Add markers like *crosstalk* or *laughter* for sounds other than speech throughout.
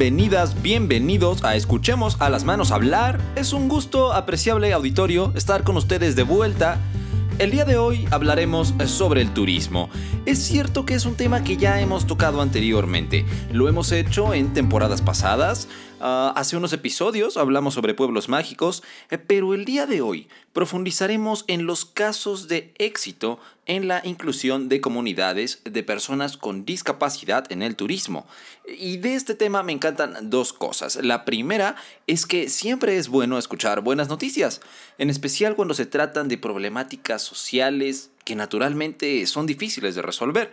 Bienvenidas, bienvenidos a Escuchemos a las manos hablar. Es un gusto apreciable auditorio estar con ustedes de vuelta. El día de hoy hablaremos sobre el turismo. Es cierto que es un tema que ya hemos tocado anteriormente. Lo hemos hecho en temporadas pasadas. Ah, hace unos episodios hablamos sobre pueblos mágicos, eh, pero el día de hoy profundizaremos en los casos de éxito en la inclusión de comunidades de personas con discapacidad en el turismo. Y de este tema me encantan dos cosas. La primera es que siempre es bueno escuchar buenas noticias, en especial cuando se tratan de problemáticas sociales que naturalmente son difíciles de resolver.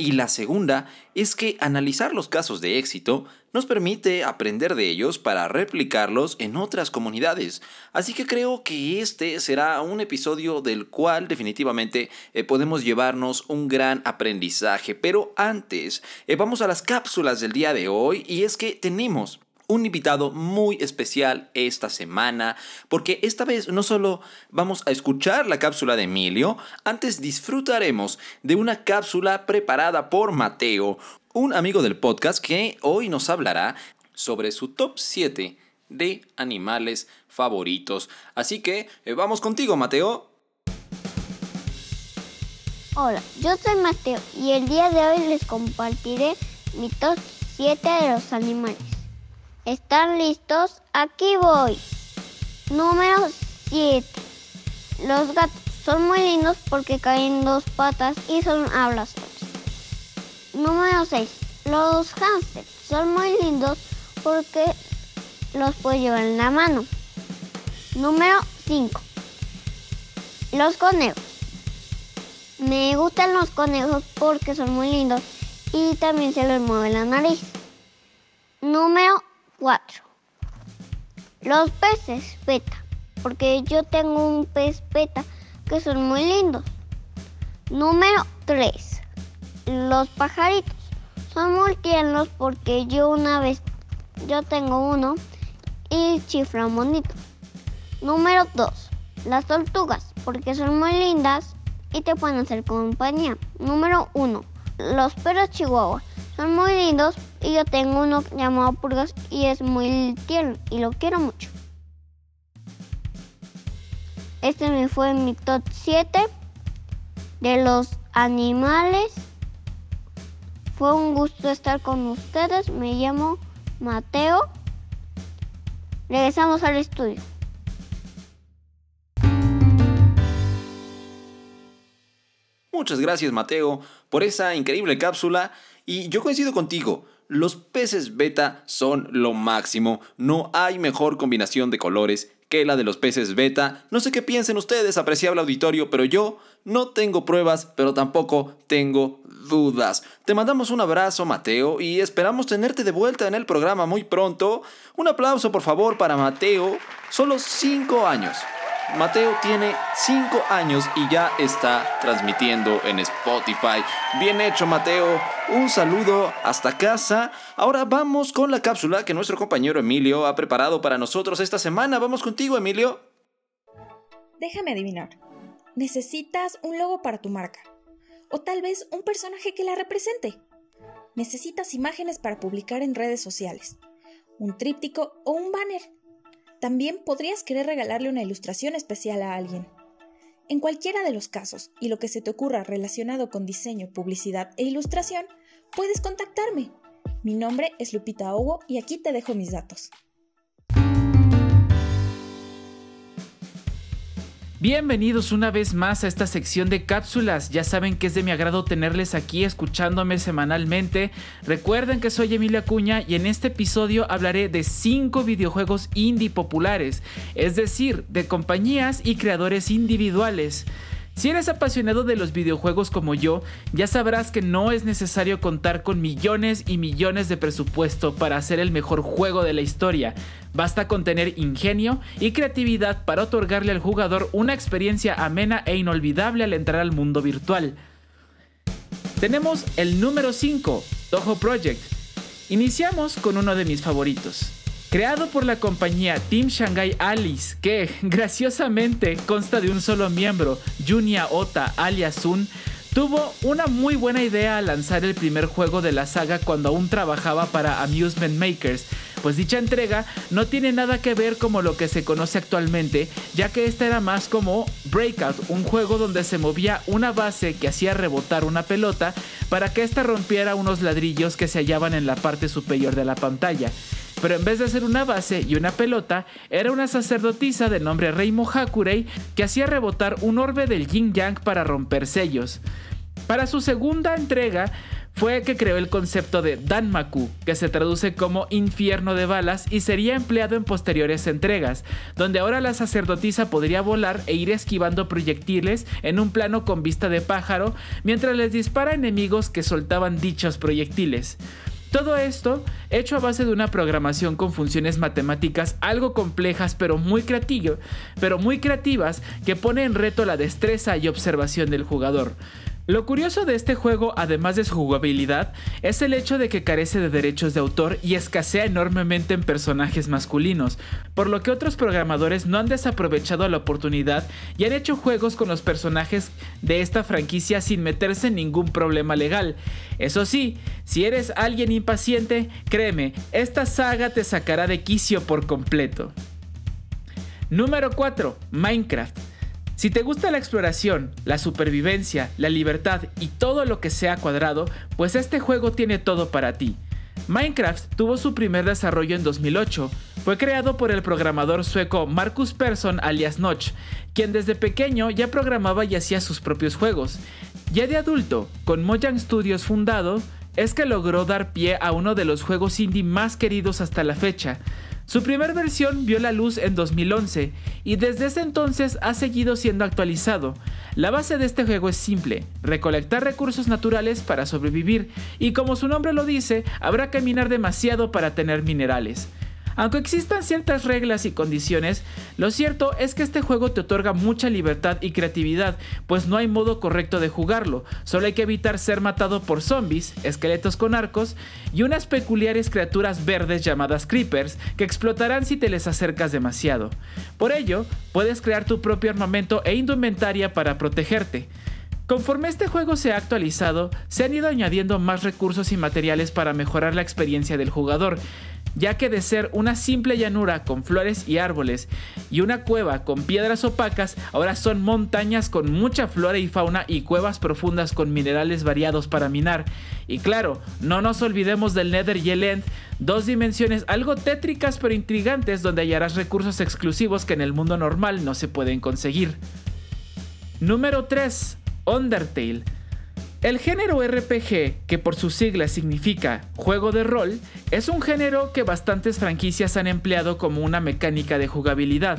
Y la segunda es que analizar los casos de éxito nos permite aprender de ellos para replicarlos en otras comunidades. Así que creo que este será un episodio del cual definitivamente eh, podemos llevarnos un gran aprendizaje. Pero antes, eh, vamos a las cápsulas del día de hoy y es que tenemos un invitado muy especial esta semana, porque esta vez no solo vamos a escuchar la cápsula de Emilio, antes disfrutaremos de una cápsula preparada por Mateo, un amigo del podcast que hoy nos hablará sobre su top 7 de animales favoritos. Así que eh, vamos contigo, Mateo. Hola, yo soy Mateo y el día de hoy les compartiré mi top 7 de los animales. ¿Están listos? Aquí voy. Número 7. Los gatos son muy lindos porque caen dos patas y son habladores. Número 6. Los hámsters son muy lindos porque los puedes llevar en la mano. Número 5. Los conejos. Me gustan los conejos porque son muy lindos y también se les mueve la nariz. Número 4. Los peces beta, porque yo tengo un pez beta que son muy lindos. Número 3. Los pajaritos. Son muy tiernos porque yo una vez, yo tengo uno y chifra bonito. Número 2. Las tortugas, porque son muy lindas y te pueden hacer compañía. Número 1. Los perros chihuahua. Son muy lindos y yo tengo uno llamado Purgas y es muy tierno y lo quiero mucho. Este me fue mi top 7 de los animales. Fue un gusto estar con ustedes. Me llamo Mateo. Regresamos al estudio. Muchas gracias Mateo por esa increíble cápsula y yo coincido contigo, los peces beta son lo máximo, no hay mejor combinación de colores que la de los peces beta. No sé qué piensen ustedes, apreciable auditorio, pero yo no tengo pruebas, pero tampoco tengo dudas. Te mandamos un abrazo, Mateo, y esperamos tenerte de vuelta en el programa muy pronto. Un aplauso, por favor, para Mateo. Solo 5 años. Mateo tiene 5 años y ya está transmitiendo en Spotify. Bien hecho, Mateo. Un saludo hasta casa. Ahora vamos con la cápsula que nuestro compañero Emilio ha preparado para nosotros esta semana. Vamos contigo, Emilio. Déjame adivinar. Necesitas un logo para tu marca. O tal vez un personaje que la represente. Necesitas imágenes para publicar en redes sociales. Un tríptico o un banner también podrías querer regalarle una ilustración especial a alguien. En cualquiera de los casos y lo que se te ocurra relacionado con diseño, publicidad e ilustración, puedes contactarme. Mi nombre es Lupita Hugo y aquí te dejo mis datos. Bienvenidos una vez más a esta sección de cápsulas. Ya saben que es de mi agrado tenerles aquí escuchándome semanalmente. Recuerden que soy Emilia Cuña y en este episodio hablaré de 5 videojuegos indie populares, es decir, de compañías y creadores individuales. Si eres apasionado de los videojuegos como yo, ya sabrás que no es necesario contar con millones y millones de presupuesto para hacer el mejor juego de la historia. Basta con tener ingenio y creatividad para otorgarle al jugador una experiencia amena e inolvidable al entrar al mundo virtual. Tenemos el número 5, Toho Project. Iniciamos con uno de mis favoritos. Creado por la compañía Team Shanghai Alice, que *laughs* graciosamente consta de un solo miembro, Junya Ota alias Sun, tuvo una muy buena idea al lanzar el primer juego de la saga cuando aún trabajaba para Amusement Makers, pues dicha entrega no tiene nada que ver como lo que se conoce actualmente, ya que esta era más como Breakout, un juego donde se movía una base que hacía rebotar una pelota para que ésta rompiera unos ladrillos que se hallaban en la parte superior de la pantalla. Pero en vez de ser una base y una pelota, era una sacerdotisa de nombre Reimo Hakurei que hacía rebotar un orbe del Yin Yang para romper sellos. Para su segunda entrega, fue que creó el concepto de Danmaku, que se traduce como infierno de balas y sería empleado en posteriores entregas, donde ahora la sacerdotisa podría volar e ir esquivando proyectiles en un plano con vista de pájaro mientras les dispara enemigos que soltaban dichos proyectiles. Todo esto hecho a base de una programación con funciones matemáticas algo complejas pero muy, pero muy creativas que pone en reto la destreza y observación del jugador. Lo curioso de este juego, además de su jugabilidad, es el hecho de que carece de derechos de autor y escasea enormemente en personajes masculinos, por lo que otros programadores no han desaprovechado la oportunidad y han hecho juegos con los personajes de esta franquicia sin meterse en ningún problema legal. Eso sí, si eres alguien impaciente, créeme, esta saga te sacará de quicio por completo. Número 4. Minecraft. Si te gusta la exploración, la supervivencia, la libertad y todo lo que sea cuadrado, pues este juego tiene todo para ti. Minecraft tuvo su primer desarrollo en 2008. Fue creado por el programador sueco Marcus Persson alias Notch, quien desde pequeño ya programaba y hacía sus propios juegos. Ya de adulto, con Mojang Studios fundado, es que logró dar pie a uno de los juegos indie más queridos hasta la fecha, su primera versión vio la luz en 2011 y desde ese entonces ha seguido siendo actualizado. La base de este juego es simple, recolectar recursos naturales para sobrevivir y como su nombre lo dice, habrá que demasiado para tener minerales. Aunque existan ciertas reglas y condiciones, lo cierto es que este juego te otorga mucha libertad y creatividad, pues no hay modo correcto de jugarlo, solo hay que evitar ser matado por zombies, esqueletos con arcos y unas peculiares criaturas verdes llamadas creepers que explotarán si te les acercas demasiado. Por ello, puedes crear tu propio armamento e indumentaria para protegerte. Conforme este juego se ha actualizado, se han ido añadiendo más recursos y materiales para mejorar la experiencia del jugador, ya que de ser una simple llanura con flores y árboles y una cueva con piedras opacas, ahora son montañas con mucha flora y fauna y cuevas profundas con minerales variados para minar. Y claro, no nos olvidemos del Nether y el End, dos dimensiones algo tétricas pero intrigantes donde hallarás recursos exclusivos que en el mundo normal no se pueden conseguir. Número 3. Undertale. El género RPG, que por su sigla significa juego de rol, es un género que bastantes franquicias han empleado como una mecánica de jugabilidad.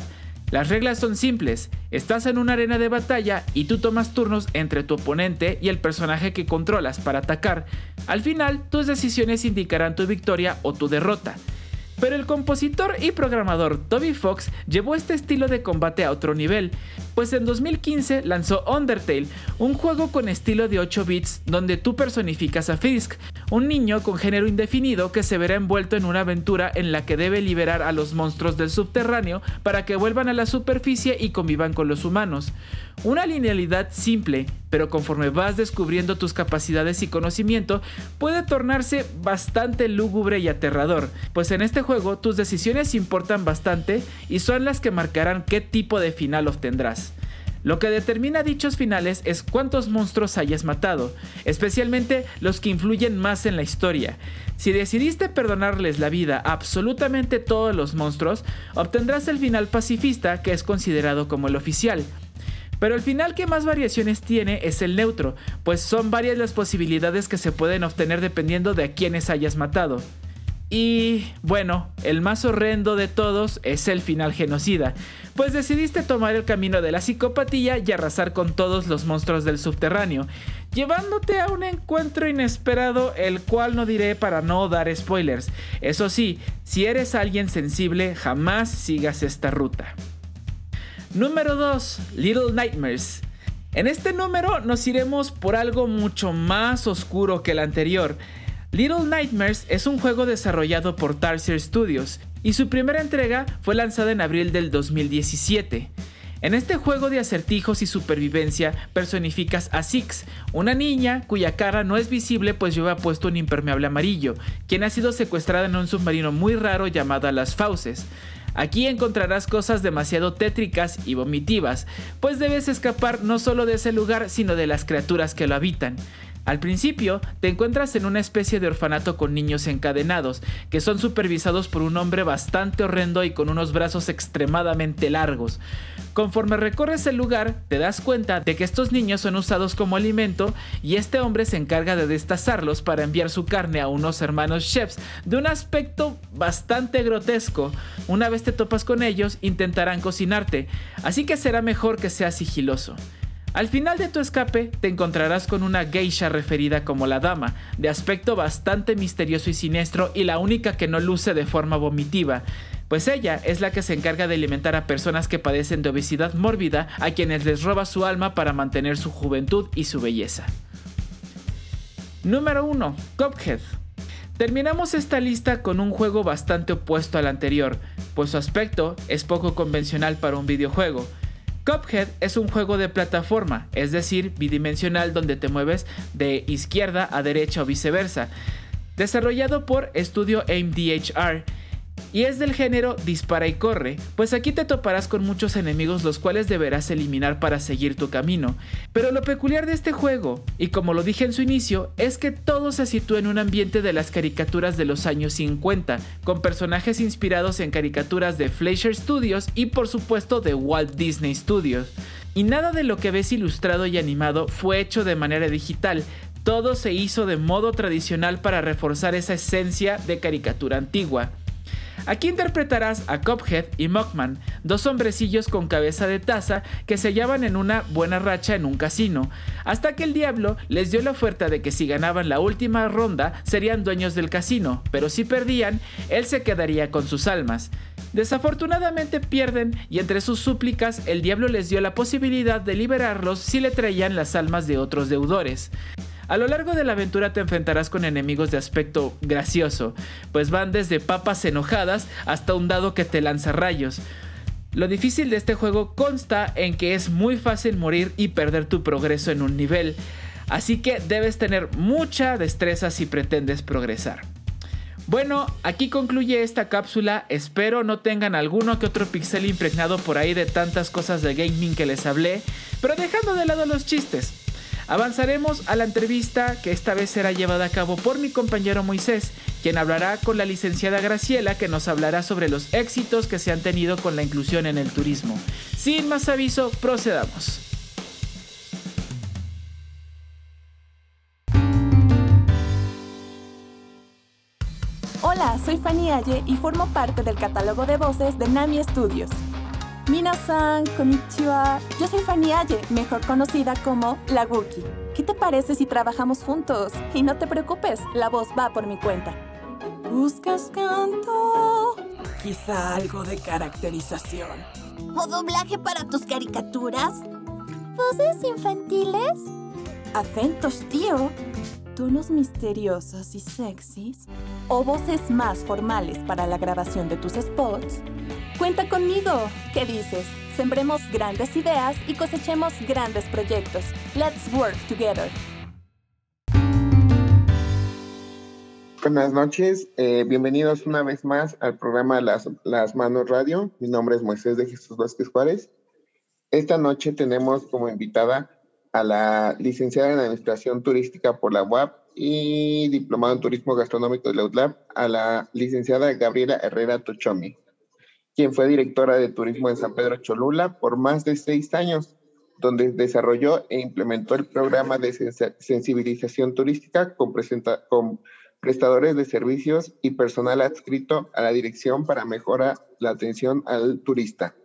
Las reglas son simples, estás en una arena de batalla y tú tomas turnos entre tu oponente y el personaje que controlas para atacar. Al final, tus decisiones indicarán tu victoria o tu derrota. Pero el compositor y programador Toby Fox llevó este estilo de combate a otro nivel, pues en 2015 lanzó Undertale, un juego con estilo de 8 bits donde tú personificas a Fisk, un niño con género indefinido que se verá envuelto en una aventura en la que debe liberar a los monstruos del subterráneo para que vuelvan a la superficie y convivan con los humanos. Una linealidad simple, pero conforme vas descubriendo tus capacidades y conocimiento, puede tornarse bastante lúgubre y aterrador, pues en este juego tus decisiones importan bastante y son las que marcarán qué tipo de final obtendrás. Lo que determina dichos finales es cuántos monstruos hayas matado, especialmente los que influyen más en la historia. Si decidiste perdonarles la vida a absolutamente todos los monstruos, obtendrás el final pacifista que es considerado como el oficial. Pero el final que más variaciones tiene es el neutro, pues son varias las posibilidades que se pueden obtener dependiendo de a quienes hayas matado. Y bueno, el más horrendo de todos es el final genocida, pues decidiste tomar el camino de la psicopatía y arrasar con todos los monstruos del subterráneo, llevándote a un encuentro inesperado el cual no diré para no dar spoilers. Eso sí, si eres alguien sensible, jamás sigas esta ruta. Número 2. Little Nightmares. En este número nos iremos por algo mucho más oscuro que el anterior. Little Nightmares es un juego desarrollado por Tarsier Studios y su primera entrega fue lanzada en abril del 2017. En este juego de acertijos y supervivencia personificas a Six, una niña cuya cara no es visible pues lleva puesto un impermeable amarillo, quien ha sido secuestrada en un submarino muy raro llamado Las Fauces. Aquí encontrarás cosas demasiado tétricas y vomitivas, pues debes escapar no solo de ese lugar, sino de las criaturas que lo habitan. Al principio, te encuentras en una especie de orfanato con niños encadenados, que son supervisados por un hombre bastante horrendo y con unos brazos extremadamente largos. Conforme recorres el lugar, te das cuenta de que estos niños son usados como alimento y este hombre se encarga de destazarlos para enviar su carne a unos hermanos chefs de un aspecto bastante grotesco. Una vez te topas con ellos, intentarán cocinarte, así que será mejor que seas sigiloso. Al final de tu escape te encontrarás con una geisha referida como la dama, de aspecto bastante misterioso y siniestro y la única que no luce de forma vomitiva, pues ella es la que se encarga de alimentar a personas que padecen de obesidad mórbida a quienes les roba su alma para mantener su juventud y su belleza. Número 1. Cuphead. Terminamos esta lista con un juego bastante opuesto al anterior, pues su aspecto es poco convencional para un videojuego, Cuphead es un juego de plataforma, es decir, bidimensional donde te mueves de izquierda a derecha o viceversa, desarrollado por Studio AIM-DHR y es del género dispara y corre, pues aquí te toparás con muchos enemigos los cuales deberás eliminar para seguir tu camino. Pero lo peculiar de este juego, y como lo dije en su inicio, es que todo se sitúa en un ambiente de las caricaturas de los años 50, con personajes inspirados en caricaturas de Fleischer Studios y por supuesto de Walt Disney Studios. Y nada de lo que ves ilustrado y animado fue hecho de manera digital, todo se hizo de modo tradicional para reforzar esa esencia de caricatura antigua. Aquí interpretarás a Cophead y Mockman, dos hombrecillos con cabeza de taza que se hallaban en una buena racha en un casino, hasta que el diablo les dio la oferta de que si ganaban la última ronda serían dueños del casino, pero si perdían, él se quedaría con sus almas. Desafortunadamente pierden y entre sus súplicas el diablo les dio la posibilidad de liberarlos si le traían las almas de otros deudores. A lo largo de la aventura te enfrentarás con enemigos de aspecto gracioso, pues van desde papas enojadas hasta un dado que te lanza rayos. Lo difícil de este juego consta en que es muy fácil morir y perder tu progreso en un nivel, así que debes tener mucha destreza si pretendes progresar. Bueno, aquí concluye esta cápsula, espero no tengan alguno que otro pixel impregnado por ahí de tantas cosas de gaming que les hablé, pero dejando de lado los chistes. Avanzaremos a la entrevista que esta vez será llevada a cabo por mi compañero Moisés, quien hablará con la licenciada Graciela que nos hablará sobre los éxitos que se han tenido con la inclusión en el turismo. Sin más aviso, procedamos. Hola, soy Fanny Aye y formo parte del catálogo de voces de Nami Studios. Minasan, konnichiwa. Yo soy Fanny Aye, mejor conocida como La Wookie. ¿Qué te parece si trabajamos juntos? Y no te preocupes, la voz va por mi cuenta. ¿Buscas canto? Quizá algo de caracterización. ¿O doblaje para tus caricaturas? ¿Voces infantiles? Acentos, tío. Tonos misteriosos y sexys. ¿O voces más formales para la grabación de tus spots? Cuenta conmigo. ¿Qué dices? Sembremos grandes ideas y cosechemos grandes proyectos. Let's work together. Buenas noches, eh, bienvenidos una vez más al programa Las, Las Manos Radio. Mi nombre es Moisés de Jesús Vázquez Juárez. Esta noche tenemos como invitada a la licenciada en Administración Turística por la UAP y diplomado en Turismo Gastronómico de la UTLAB, a la licenciada Gabriela Herrera Tochomi quien fue directora de turismo en San Pedro Cholula por más de seis años, donde desarrolló e implementó el programa de sensibilización turística con prestadores de servicios y personal adscrito a la dirección para mejorar la atención al turista.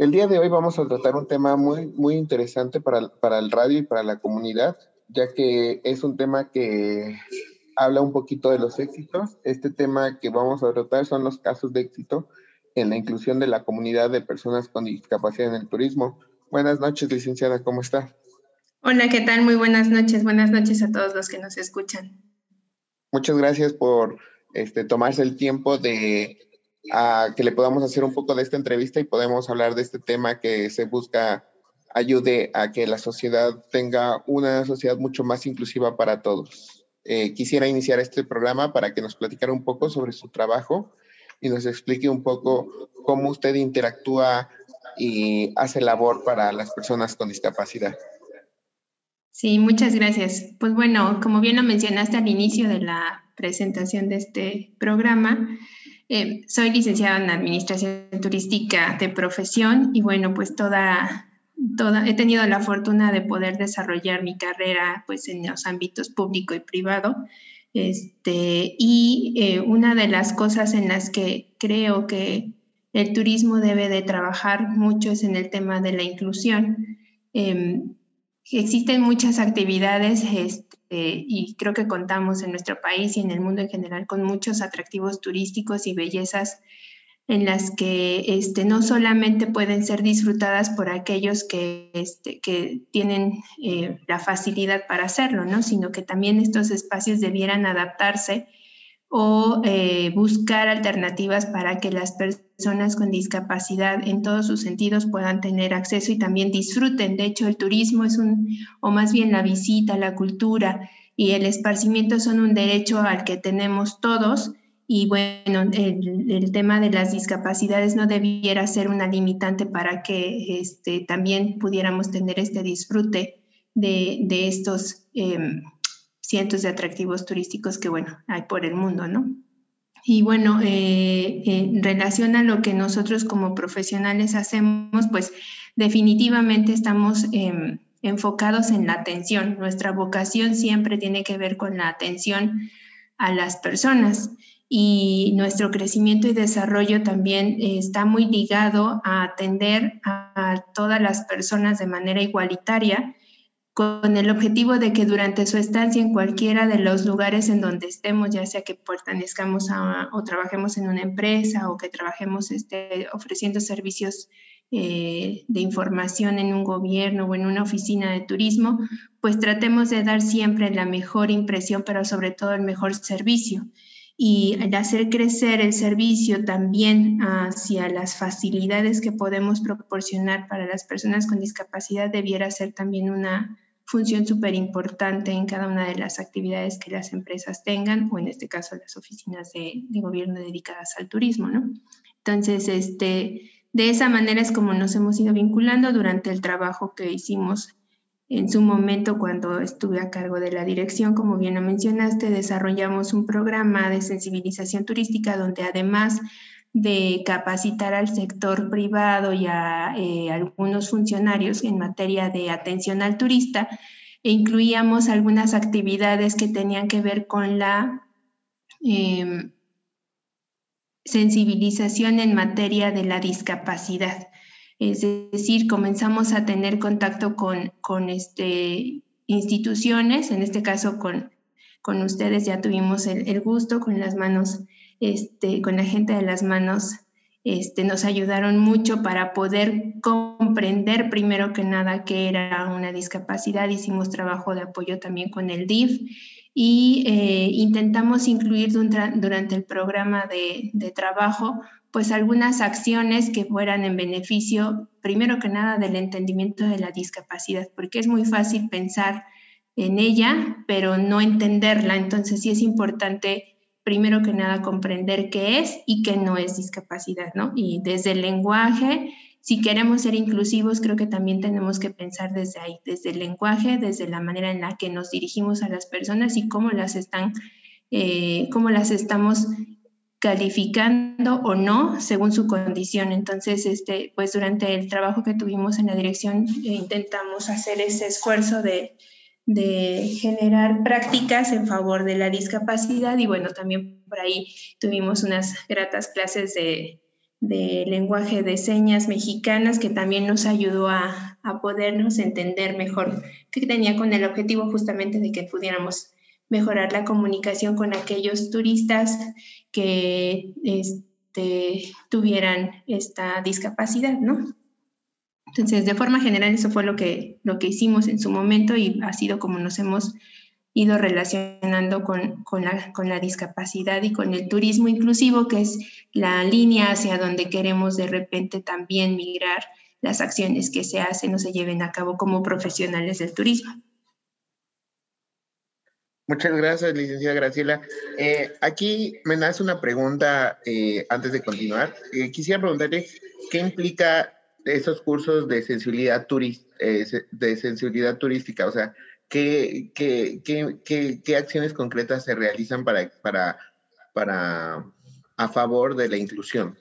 El día de hoy vamos a tratar un tema muy, muy interesante para, para el radio y para la comunidad, ya que es un tema que habla un poquito de los éxitos. Este tema que vamos a tratar son los casos de éxito en la inclusión de la comunidad de personas con discapacidad en el turismo. Buenas noches, licenciada, ¿cómo está? Hola, ¿qué tal? Muy buenas noches. Buenas noches a todos los que nos escuchan. Muchas gracias por este, tomarse el tiempo de a que le podamos hacer un poco de esta entrevista y podemos hablar de este tema que se busca ayude a que la sociedad tenga una sociedad mucho más inclusiva para todos. Eh, quisiera iniciar este programa para que nos platicara un poco sobre su trabajo y nos explique un poco cómo usted interactúa y hace labor para las personas con discapacidad. Sí, muchas gracias. Pues bueno, como bien lo mencionaste al inicio de la presentación de este programa, eh, soy licenciada en Administración Turística de profesión y bueno, pues toda, toda, he tenido la fortuna de poder desarrollar mi carrera pues en los ámbitos público y privado. Este, y eh, una de las cosas en las que creo que el turismo debe de trabajar mucho es en el tema de la inclusión. Em, existen muchas actividades este, y creo que contamos en nuestro país y en el mundo en general con muchos atractivos turísticos y bellezas en las que este, no solamente pueden ser disfrutadas por aquellos que, este, tienen eh, la facilidad para hacerlo, ¿no? sino que también estos espacios debieran adaptarse o eh, buscar alternativas para que las personas con discapacidad en todos sus sentidos puedan tener acceso y también disfruten. De hecho, el turismo es un, o más bien la visita, la cultura y el esparcimiento son un derecho al que tenemos todos. Y bueno, el, tema de las discapacidades no debiera ser una limitante para que este, también pudiéramos tener este disfrute de, estos em, cientos de atractivos turísticos que, bueno, hay por el mundo, ¿no? Y bueno, eh, en relación a lo que nosotros como profesionales hacemos, pues definitivamente estamos em, enfocados en la atención. Nuestra vocación siempre tiene que ver con la atención a las personas y nuestro crecimiento y desarrollo también está muy ligado a atender a todas las personas de manera igualitaria con el objetivo de que durante su estancia en cualquiera de los lugares en donde estemos, ya sea que pertenezcamos a o trabajemos en una empresa o que trabajemos este, ofreciendo servicios eh, de información en un gobierno o en una oficina de turismo, pues tratemos de dar siempre la mejor impresión, pero sobre todo el mejor servicio. Y al hacer crecer el servicio también hacia las facilidades que podemos proporcionar para las personas con discapacidad debiera ser también una función súper importante en cada una de las actividades que las empresas tengan, o en este caso las oficinas de, gobierno dedicadas al turismo, ¿no? Entonces, este, de esa manera es como nos hemos ido vinculando durante el trabajo que hicimos en su momento cuando estuve a cargo de la dirección, como bien lo mencionaste, desarrollamos un programa de sensibilización turística donde además de capacitar al sector privado y a eh, algunos funcionarios en materia de atención al turista incluíamos algunas actividades que tenían que ver con la em, sensibilización en materia de la discapacidad. Es decir, comenzamos a tener contacto con, con este, instituciones, en este caso con, con ustedes ya tuvimos el, el gusto, con las manos este, con la gente de las manos, este, nos ayudaron mucho para poder comprender primero que nada que era una discapacidad. Hicimos trabajo de apoyo también con el DIF y eh, intentamos incluir durante el programa de, de trabajo pues algunas acciones que fueran en beneficio, primero que nada, del entendimiento de la discapacidad, porque es muy fácil pensar en ella, pero no entenderla. Entonces sí es importante primero que nada comprender qué es y qué no es discapacidad, ¿no? Y desde el lenguaje, si queremos ser inclusivos, creo que también tenemos que pensar desde ahí, desde el lenguaje, desde la manera en la que nos dirigimos a las personas y cómo las están, eh, cómo las estamos calificando o no según su condición. Entonces, este, pues durante el trabajo que tuvimos en la dirección eh, intentamos hacer ese esfuerzo de, de generar prácticas en favor de la discapacidad y bueno, también por ahí tuvimos unas gratas clases de, lenguaje de señas mexicanas que también nos ayudó a, podernos entender mejor, que tenía con el objetivo justamente de que pudiéramos mejorar la comunicación con aquellos turistas que este, tuvieran esta discapacidad, ¿no? Entonces, de forma general, eso fue lo que, lo que hicimos en su momento y ha sido como nos hemos ido relacionando con, con, la, con, la, discapacidad y con el turismo inclusivo, que es la línea hacia donde queremos de repente también migrar las acciones que se hacen o se lleven a cabo como profesionales del turismo. Muchas gracias, licenciada Graciela. Eh, aquí me nace una pregunta eh, antes de continuar. Eh, quisiera preguntarle qué implica esos cursos de sensibilidad, de sensibilidad turística, o sea, ¿qué, qué, qué, qué, acciones concretas se realizan para, para, para a favor de la inclusión?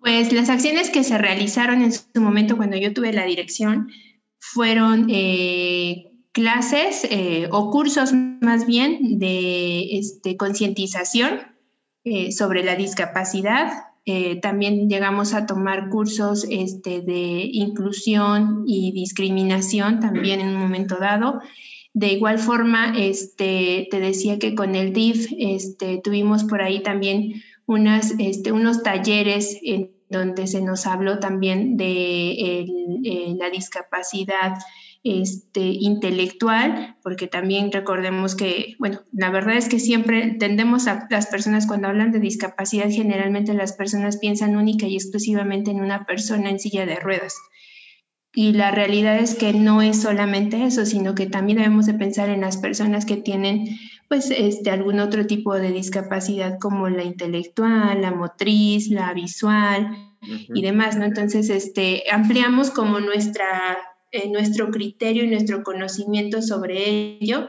Pues las acciones que se realizaron en su momento cuando yo tuve la dirección fueron clases eh, o cursos más bien de este, concientización eh, sobre la discapacidad. Eh, también llegamos a tomar cursos este, de inclusión y discriminación también en un momento dado. De igual forma, este, te decía que con el DIF este, tuvimos por ahí también unas, este, unos talleres en donde se nos habló también de la discapacidad este, intelectual, porque también recordemos que, bueno, la verdad es que siempre tendemos a las personas cuando hablan de discapacidad, generalmente las personas piensan única y exclusivamente en una persona en silla de ruedas. Y la realidad es que no es solamente eso, sino que también debemos de pensar en las personas que tienen pues este, algún otro tipo de discapacidad como la intelectual, la motriz, la visual y demás, ¿no? Entonces, este, ampliamos como nuestra nuestro criterio y nuestro conocimiento sobre ello.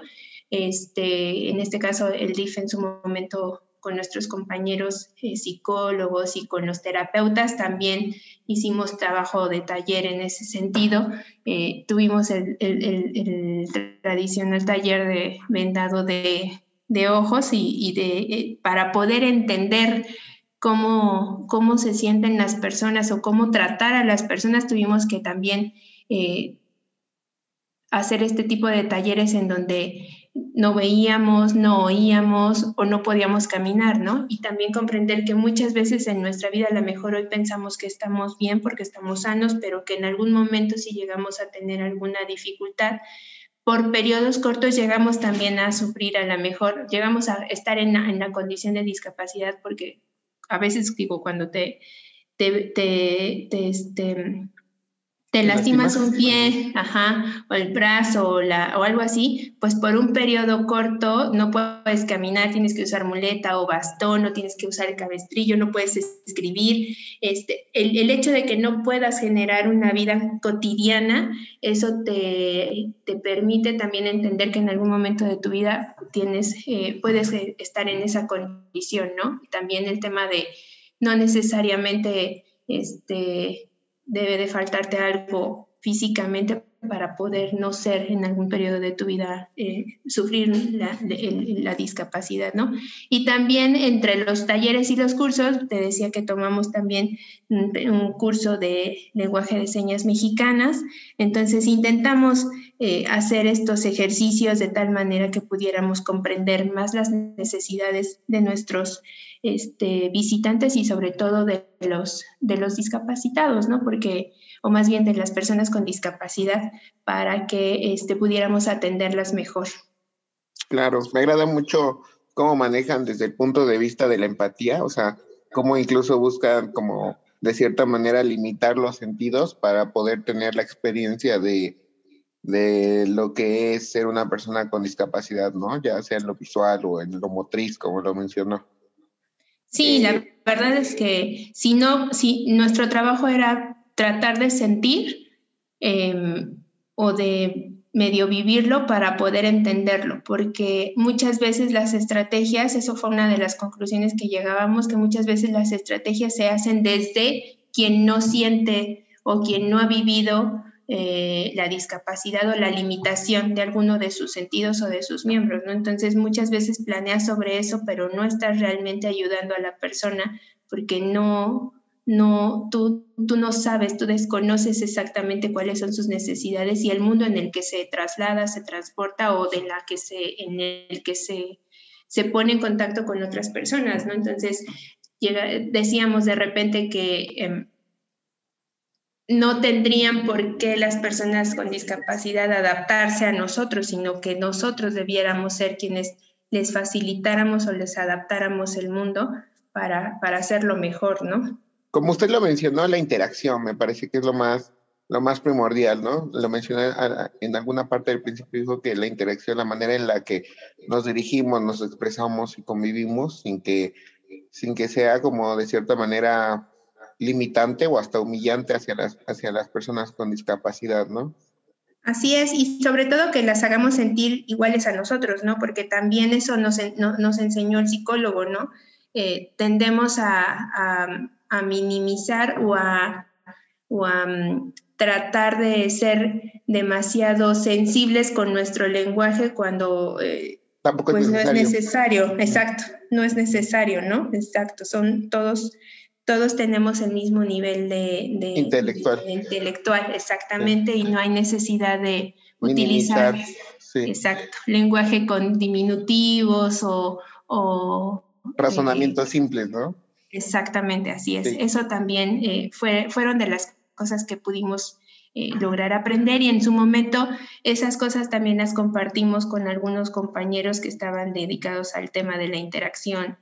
Este, en este caso, el DIF en su momento con nuestros compañeros eh, psicólogos y con los terapeutas también hicimos trabajo de taller en ese sentido. Eh, tuvimos el, tradicional taller de vendado de, ojos y, de, eh, para poder entender cómo, cómo se sienten las personas o cómo tratar a las personas, tuvimos que también eh, hacer este tipo de talleres en donde no veíamos, no oíamos o no podíamos caminar, ¿no? Y también comprender que muchas veces en nuestra vida a lo mejor hoy pensamos que estamos bien porque estamos sanos, pero que en algún momento si llegamos a tener alguna dificultad, por periodos cortos llegamos también a sufrir, a lo mejor llegamos a estar en la, condición de discapacidad porque a veces digo, cuando te, te, te, te este, te lastimas un pie, ajá, o el brazo o, la, o algo así, pues por un periodo corto no puedes caminar, tienes que usar muleta o bastón, no tienes que usar el cabestrillo, no puedes escribir. Este, el, el hecho de que no puedas generar una vida cotidiana, eso te, te, permite también entender que en algún momento de tu vida tienes, eh, puedes eh, estar en esa condición, ¿no? También el tema de no necesariamente este, debe de faltarte algo físicamente para poder no ser en algún periodo de tu vida eh, sufrir la, discapacidad, ¿no? Y también entre los talleres y los cursos, te decía que tomamos también un curso de lenguaje de señas mexicanas, entonces intentamos eh, hacer estos ejercicios de tal manera que pudiéramos comprender más las necesidades de nuestros este, visitantes y sobre todo de los, de los discapacitados, ¿no? Porque, o más bien de las personas con discapacidad, para que este, pudiéramos atenderlas mejor. Claro, me agrada mucho cómo manejan desde el punto de vista de la empatía, o sea, cómo incluso buscan como de cierta manera limitar los sentidos para poder tener la experiencia de, de lo que es ser una persona con discapacidad, ¿no? Ya sea en lo visual o en lo motriz, como lo mencionó. Sí, la eh, verdad es que si no, si nuestro trabajo era tratar de sentir em, o de medio vivirlo para poder entenderlo, porque muchas veces las estrategias, eso fue una de las conclusiones que llegábamos, que muchas veces las estrategias se hacen desde quien no siente o quien no ha vivido eh, la discapacidad o la limitación de alguno de sus sentidos o de sus miembros, ¿no? Entonces muchas veces planeas sobre eso, pero no estás realmente ayudando a la persona porque no, no, tú, tú no sabes, tú desconoces exactamente cuáles son sus necesidades y el mundo en el que se traslada, se transporta o de la que se, en el que se, se pone en contacto con otras personas, ¿no? Entonces, decíamos de repente que... Em, no tendrían por qué las personas con discapacidad adaptarse a nosotros, sino que nosotros debiéramos ser quienes les facilitáramos o les adaptáramos el mundo para, para hacerlo mejor, ¿no? Como usted lo mencionó, la interacción me parece que es lo más, lo más primordial, ¿no? Lo mencioné en alguna parte del principio, dijo que la interacción, la manera en la que nos dirigimos, nos expresamos y convivimos sin que, sin que sea como de cierta manera limitante o hasta humillante hacia las, hacia las personas con discapacidad, ¿no? Así es, y sobre todo que las hagamos sentir iguales a nosotros, ¿no? Porque también eso nos, nos enseñó el psicólogo, ¿no? Eh, tendemos a, a, minimizar o a, o a mm, tratar de ser demasiado sensibles con nuestro lenguaje cuando eh, Tampoco pues, no es necesario, exacto, no es necesario, ¿no? Exacto, son todos todos tenemos el mismo nivel de, intelectual. intelectual, exactamente, y no hay necesidad de utilizar exacto, lenguaje con diminutivos o... o Razonamientos simples, ¿no? Exactamente, así es. Eso también eh, fue, fueron de las cosas que pudimos eh, lograr aprender y en su momento esas cosas también las compartimos con algunos compañeros que estaban dedicados al tema de la interacción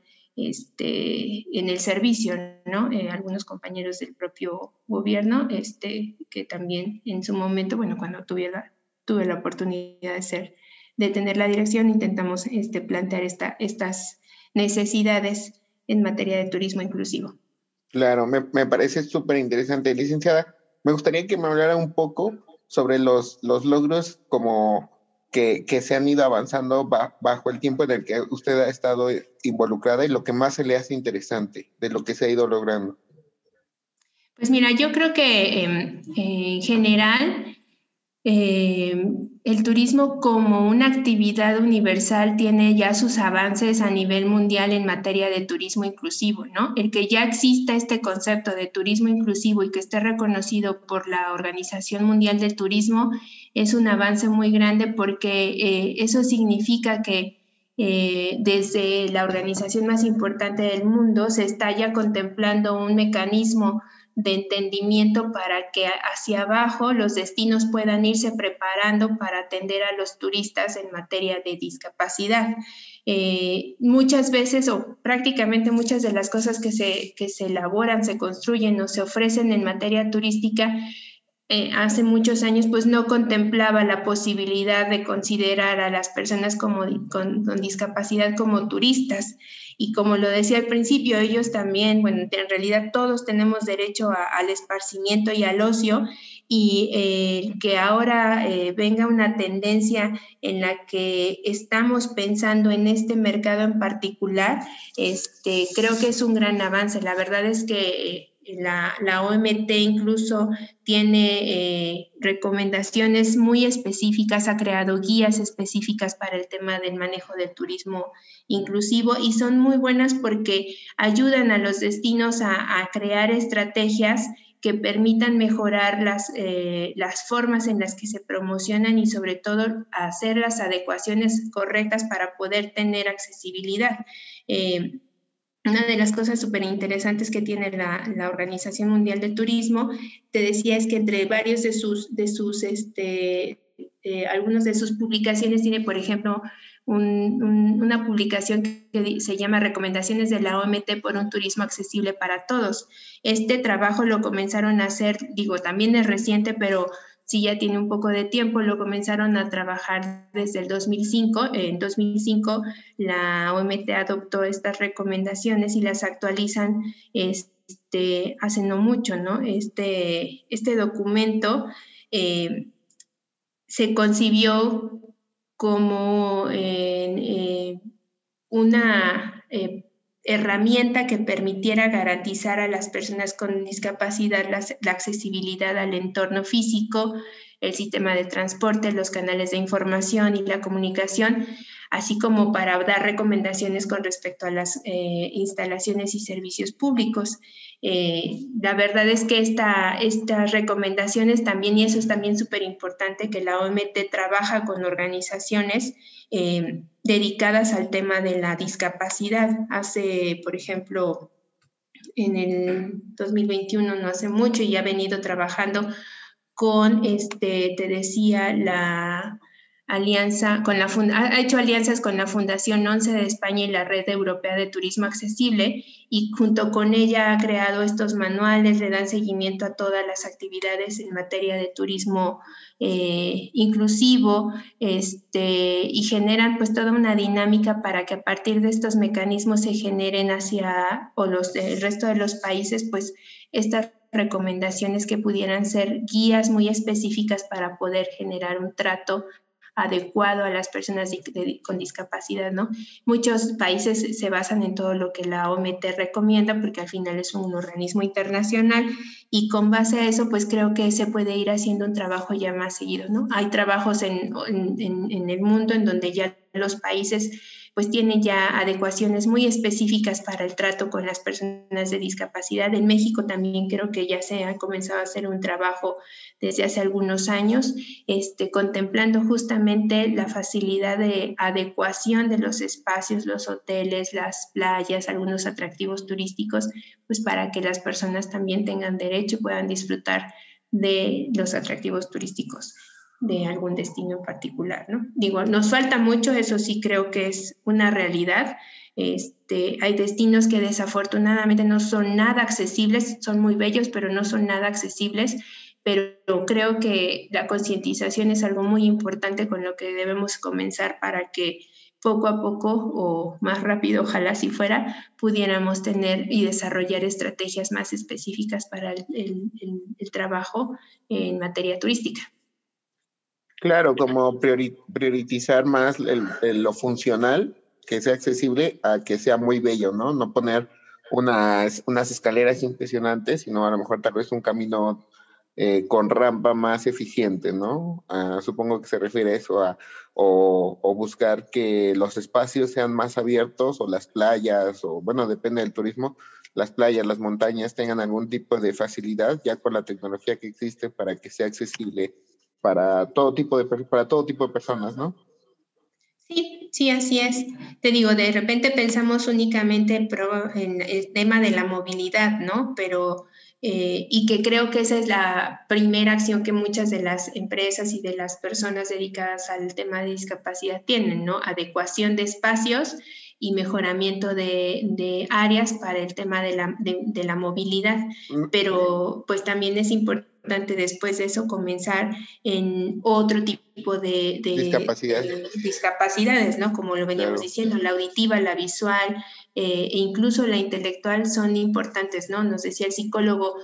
este, en el servicio, ¿no? Eh, algunos compañeros del propio gobierno, este, que también en su momento, bueno, cuando tuve la, tuve la oportunidad de ser, de tener la dirección, intentamos este, plantear esta, estas necesidades en materia de turismo inclusivo. Claro, me, me parece súper interesante. Licenciada, me gustaría que me hablara un poco sobre los, los logros como que, se han ido avanzando bajo el tiempo en el que usted ha estado involucrada y lo que más se le hace interesante de lo que se ha ido logrando? Pues mira, yo creo que em, en general em, el turismo como una actividad universal tiene ya sus avances a nivel mundial en materia de turismo inclusivo, ¿no? El que ya exista este concepto de turismo inclusivo y que esté reconocido por la Organización Mundial del Turismo es un avance muy grande porque eh, eso significa que eh, desde la organización más importante del mundo se está ya contemplando un mecanismo de entendimiento para que hacia abajo los destinos puedan irse preparando para atender a los turistas en materia de discapacidad. Eh, muchas veces o prácticamente muchas de las cosas que se, que se elaboran, se construyen o se ofrecen en materia turística eh, hace muchos años pues no contemplaba la posibilidad de considerar a las personas con, discapacidad como turistas. Y como lo decía al principio, ellos también, bueno, en realidad todos tenemos derecho al esparcimiento y al ocio y eh, que ahora eh, venga una tendencia en la que estamos pensando en este mercado en particular, este, creo que es un gran avance. La verdad es que la, la, OMT incluso tiene eh, recomendaciones muy específicas, ha creado guías específicas para el tema del manejo del turismo inclusivo y son muy buenas porque ayudan a los destinos a, crear estrategias que permitan mejorar las, eh, las formas en las que se promocionan y sobre todo hacer las adecuaciones correctas para poder tener accesibilidad. Eh, una de las cosas súper interesantes que tiene la, Organización Mundial del Turismo, te decía, es que entre varios de sus, de sus este, eh, algunos de sus publicaciones tiene, por ejemplo, una publicación que se llama Recomendaciones de la OMT por un turismo accesible para todos. Este trabajo lo comenzaron a hacer, digo, también es reciente, pero sí ya tiene un poco de tiempo, lo comenzaron a trabajar desde el 2005. En 2005 la OMT adoptó estas recomendaciones y las actualizan este, hace no mucho, ¿no? Este, este documento eh, se concibió como eh, una eh, herramienta que permitiera garantizar a las personas con discapacidad la, accesibilidad al entorno físico, el sistema de transporte, los canales de información y la comunicación, así como para dar recomendaciones con respecto a las eh, instalaciones y servicios públicos. Eh, la verdad es que esta, estas recomendaciones también, y eso es también súper importante, que la OMT trabaja con organizaciones eh, dedicadas al tema de la discapacidad. Hace, por ejemplo, en el 2021, no hace mucho, y ha venido trabajando con, este, te decía, la alianza con la ha hecho alianzas con la Fundación 11 de España y la Red Europea de Turismo Accesible y junto con ella ha creado estos manuales, le dan seguimiento a todas las actividades en materia de turismo eh, inclusivo este, y generan pues toda una dinámica para que a partir de estos mecanismos se generen hacia o los el resto de los países pues estas recomendaciones que pudieran ser guías muy específicas para poder generar un trato adecuado a las personas con discapacidad, ¿no? Muchos países se basan en todo lo que la OMT recomienda porque al final es un organismo internacional y con base a eso, pues creo que se puede ir haciendo un trabajo ya más seguido, ¿no? Hay trabajos en, en el mundo en donde ya los países pues tienen ya adecuaciones muy específicas para el trato con las personas de discapacidad. En México también creo que ya se ha comenzado a hacer un trabajo desde hace algunos años, este, contemplando justamente la facilidad de adecuación de los espacios, los hoteles, las playas, algunos atractivos turísticos, pues para que las personas también tengan derecho y puedan disfrutar de los atractivos turísticos de algún destino en particular, ¿no? Digo, nos falta mucho, eso sí creo que es una realidad. Este, hay destinos que desafortunadamente no son nada accesibles, son muy bellos, pero no son nada accesibles, pero creo que la concientización es algo muy importante con lo que debemos comenzar para que poco a poco o más rápido, ojalá si fuera, pudiéramos tener y desarrollar estrategias más específicas para el trabajo en materia turística. Claro, como priorizar más lo funcional, que sea accesible, a que sea muy bello, ¿no? No poner unas, unas escaleras impresionantes, sino a lo mejor tal vez un camino eh, con rampa más eficiente, ¿no? Ah, supongo que se refiere a eso, a, o, o, buscar que los espacios sean más abiertos o las playas, o bueno, depende del turismo, las playas, las montañas tengan algún tipo de facilidad ya con la tecnología que existe para que sea accesible para todo tipo de, para todo tipo de personas, ¿no? Sí, sí, así es. Te digo, de repente pensamos únicamente en el tema de la movilidad, ¿no? Pero, eh, y que creo que esa es la primera acción que muchas de las empresas y de las personas dedicadas al tema de discapacidad tienen, ¿no? Adecuación de espacios y mejoramiento de, de áreas para el tema de la, de la movilidad. Mm. Pero, pues también es importante después de eso comenzar en otro tipo de, discapacidades, ¿no? Como lo veníamos diciendo, la auditiva, la visual eh, e incluso la intelectual son importantes, ¿no? Nos decía el psicólogo,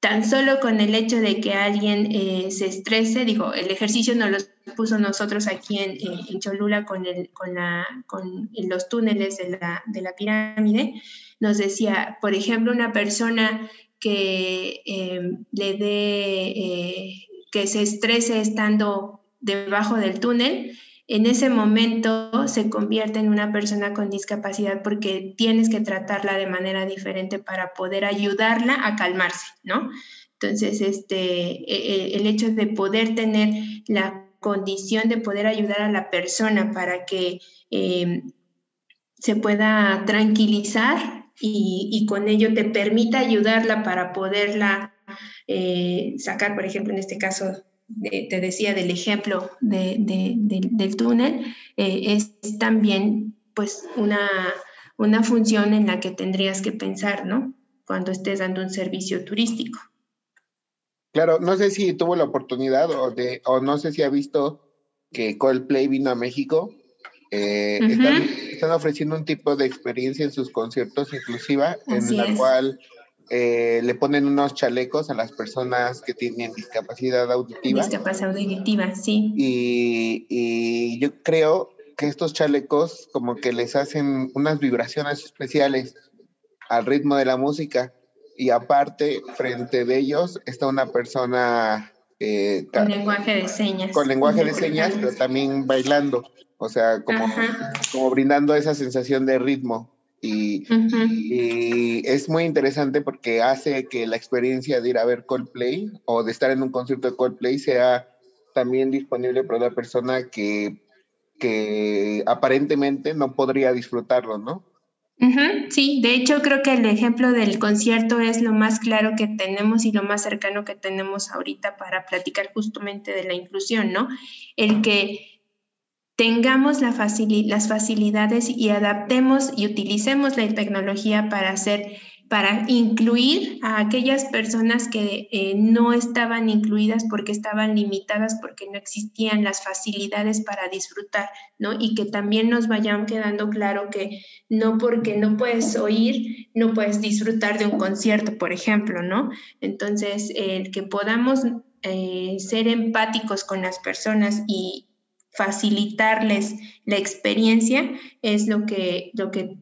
tan solo con el hecho de que alguien eh, se estrese, digo, el ejercicio nos lo puso nosotros aquí en, en Cholula con, el, con, la, con los túneles de la, de la pirámide, nos decía, por ejemplo, una persona que eh, le dé, eh, que se estrese estando debajo del túnel, en ese momento se convierte en una persona con discapacidad porque tienes que tratarla de manera diferente para poder ayudarla a calmarse, ¿no? Entonces, este, e, e, el hecho de poder tener la condición de poder ayudar a la persona para que eh, se pueda tranquilizar y, con ello te permita ayudarla para poderla eh, sacar, por ejemplo, en este caso, te decía del ejemplo del túnel, eh, es también pues una, una función en la que tendrías que pensar, ¿no? Cuando estés dando un servicio turístico. Claro, no sé si tuvo la oportunidad o, de, o no sé si ha visto que Coldplay vino a México eh, están, ofreciendo un tipo de experiencia en sus conciertos inclusiva, en la cual eh, le ponen unos chalecos a las personas que tienen discapacidad auditiva. Discapacidad auditiva, sí. Y, y, yo creo que estos chalecos como que les hacen unas vibraciones especiales al ritmo de la música. Y aparte, frente de ellos está una persona... Eh, con lenguaje de señas. Con lenguaje de señas, pero también bailando o sea, como, como brindando esa sensación de ritmo. Y, es muy interesante porque hace que la experiencia de ir a ver Coldplay o de estar en un concierto de Coldplay sea también disponible para una persona que, que aparentemente no podría disfrutarlo, ¿no? sí, de hecho creo que el ejemplo del concierto es lo más claro que tenemos y lo más cercano que tenemos ahorita para platicar justamente de la inclusión, ¿no? El que tengamos las facilidades y adaptemos y utilicemos la tecnología para hacer para incluir a aquellas personas que eh, no estaban incluidas porque estaban limitadas, porque no existían las facilidades para disfrutar, ¿no? Y que también nos vayan quedando claro que no porque no puedes oír, no puedes disfrutar de un concierto, por ejemplo, ¿no? Entonces, el que podamos eh, ser empáticos con las personas y facilitarles la experiencia es lo que, lo que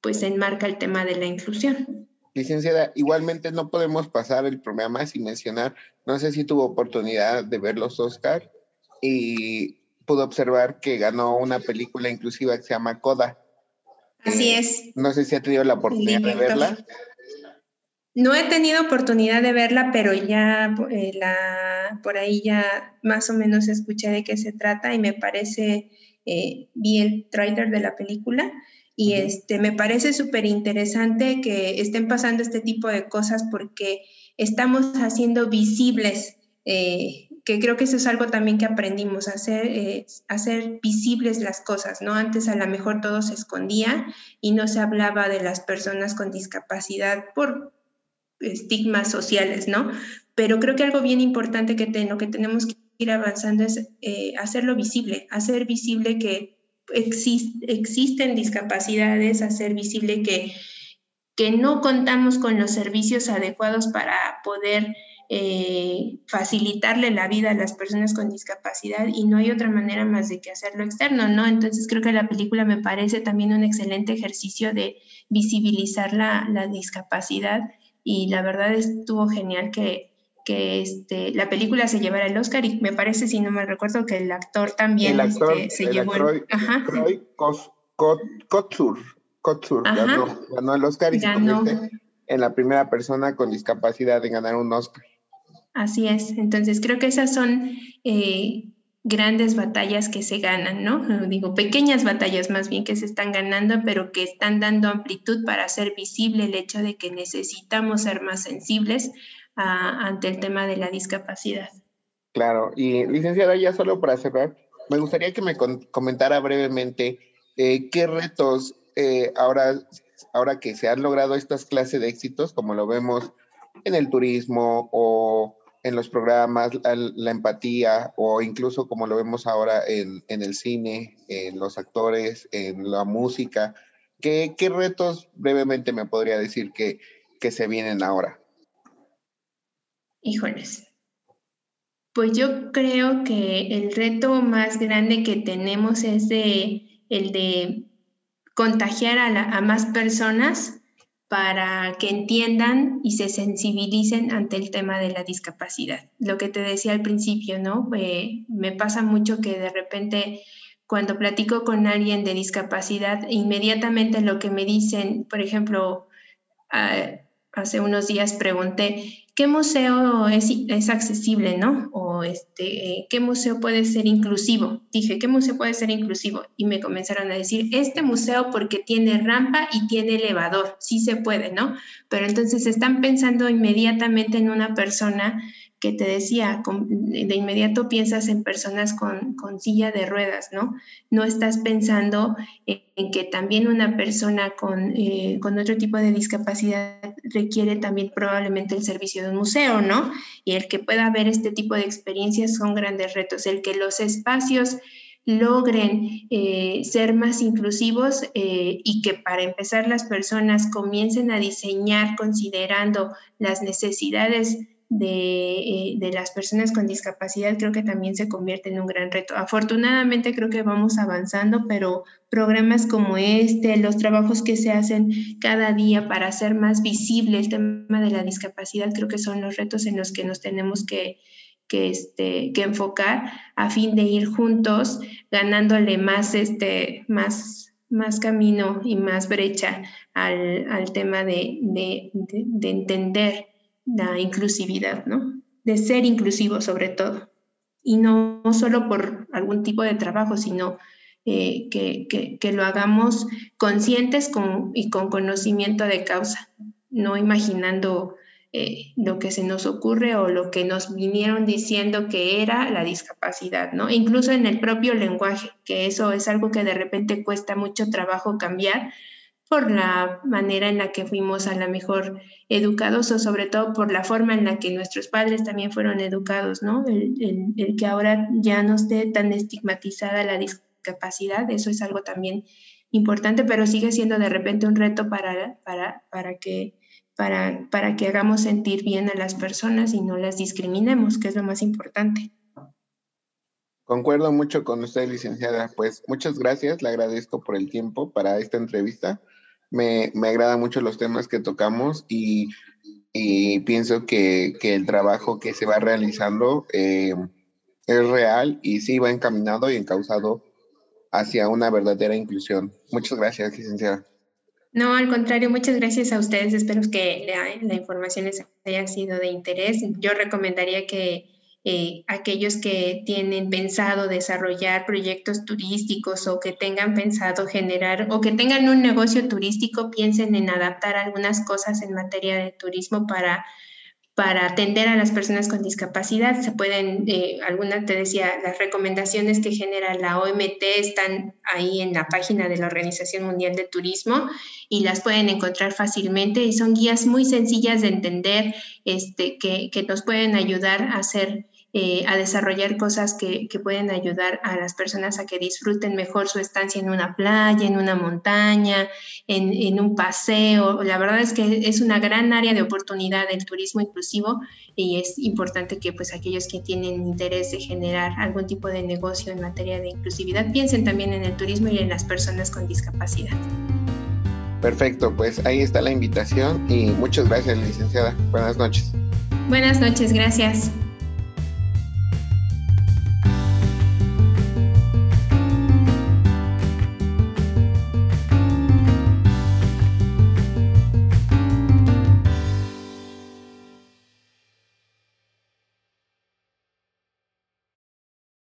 pues enmarca el tema de la inclusión. Licenciada, igualmente no podemos pasar el programa sin mencionar, no sé si tuvo oportunidad de ver los Oscar y pudo observar que ganó una película inclusiva que se llama Coda. Así eh, es. No sé si ha tenido la oportunidad de verla. No he tenido oportunidad de verla, pero ya eh, la, por ahí ya más o menos escuché de qué se trata y me parece, eh, vi el trailer de la película y este, me parece súper interesante que estén pasando este tipo de cosas porque estamos haciendo visibles, eh, que creo que eso es algo también que aprendimos, hacer, eh, hacer visibles las cosas, ¿no? Antes a lo mejor todo se escondía y no se hablaba de las personas con discapacidad por estigmas sociales, ¿no? Pero creo que algo bien importante que lo que tenemos que ir avanzando es eh, hacerlo visible, hacer visible que existen discapacidades, hacer visible que, que no contamos con los servicios adecuados para poder eh, facilitarle la vida a las personas con discapacidad y no hay otra manera más de que hacerlo externo, ¿no? Entonces creo que la película me parece también un excelente ejercicio de visibilizar la, la discapacidad y la verdad estuvo genial que, que este, la película se llevara el Oscar y me parece, si no me recuerdo, que el actor también este, se llevó el... Kotsur, ganó, el Oscar y se convierte en la primera persona con discapacidad en ganar un Oscar. Así es, entonces creo que esas son eh, grandes batallas que se ganan, ¿no? *laughs* Digo, pequeñas batallas más bien que se están ganando, pero que están dando amplitud para hacer visible el hecho de que necesitamos ser más sensibles ante el tema de la discapacidad. Claro, y licenciada, ya solo para cerrar, me gustaría que me comentara brevemente eh, qué retos eh, ahora, ahora que se han logrado estas clases de éxitos, como lo vemos en el turismo o en los programas, la, empatía o incluso como lo vemos ahora en, en, el cine, en los actores, en la música, ¿qué, qué retos brevemente me podría decir que, que se vienen ahora? Híjoles. Pues yo creo que el reto más grande que tenemos es de, el de contagiar a, más personas para que entiendan y se sensibilicen ante el tema de la discapacidad. Lo que te decía al principio, ¿no? Eh, me pasa mucho que de repente cuando platico con alguien de discapacidad, inmediatamente lo que me dicen, por ejemplo, ah, hace unos días pregunté, ¿qué museo es, es, accesible, no? Este, ¿qué museo puede ser inclusivo? Dije, ¿qué museo puede ser inclusivo? Y me comenzaron a decir, este museo porque tiene rampa y tiene elevador, sí se puede, ¿no? Pero entonces están pensando inmediatamente en una persona que te decía, de inmediato piensas en personas con, con, silla de ruedas, ¿no? No estás pensando en, que también una persona con, eh, con, otro tipo de discapacidad requiere también probablemente el servicio de un museo, ¿no? Y el que pueda haber este tipo de experiencias son grandes retos. El que los espacios logren eh, ser más inclusivos eh, y que para empezar las personas comiencen a diseñar considerando las necesidades eh, de, las personas con discapacidad creo que también se convierte en un gran reto. Afortunadamente creo que vamos avanzando, pero programas como este, los trabajos que se hacen cada día para hacer más visible el tema de la discapacidad, creo que son los retos en los que nos tenemos que, que, este, que enfocar a fin de ir juntos ganándole más, este, más, más camino y más brecha al, al tema de, de, de entender la inclusividad, ¿no? De ser inclusivo sobre todo. Y no, solo por algún tipo de trabajo, sino eh, que, lo hagamos conscientes y con conocimiento de causa, no imaginando eh, lo que se nos ocurre o lo que nos vinieron diciendo que era la discapacidad, ¿no? Incluso en el propio lenguaje, que eso es algo que de repente cuesta mucho trabajo cambiar por la manera en la que fuimos a la mejor educados o sobre todo por la forma en la que nuestros padres también fueron educados, ¿no? El, el que ahora ya no esté tan estigmatizada la discapacidad capacidad, eso es algo también importante, pero sigue siendo de repente un reto para, para, para, que, para, para que hagamos sentir bien a las personas y no las discriminemos, que es lo más importante. Concuerdo mucho con usted, licenciada. Pues muchas gracias, le agradezco por el tiempo para esta entrevista. Me, me agradan mucho los temas que tocamos y, y pienso que, que, el trabajo que se va realizando eh, es real y sí va encaminado y encausado hacia una verdadera inclusión. Muchas gracias, licenciada. No, al contrario, muchas gracias a ustedes. Espero que la, información les haya sido de interés. Yo recomendaría que eh, aquellos que tienen pensado desarrollar proyectos turísticos o que tengan pensado generar o que tengan un negocio turístico, piensen en adaptar algunas cosas en materia de turismo para para atender a las personas con discapacidad. Se pueden, eh, alguna te decía, las recomendaciones que genera la OMT están ahí en la página de la Organización Mundial de Turismo y las pueden encontrar fácilmente y son guías muy sencillas de entender este, que, que nos pueden ayudar a hacer eh, a desarrollar cosas que, pueden ayudar a las personas a que disfruten mejor su estancia en una playa, en una montaña, en, un paseo. La verdad es que es una gran área de oportunidad del turismo inclusivo y es importante que pues aquellos que tienen interés de generar algún tipo de negocio en materia de inclusividad piensen también en el turismo y en las personas con discapacidad. Perfecto, pues ahí está la invitación y muchas gracias licenciada. Buenas noches. Buenas noches, gracias.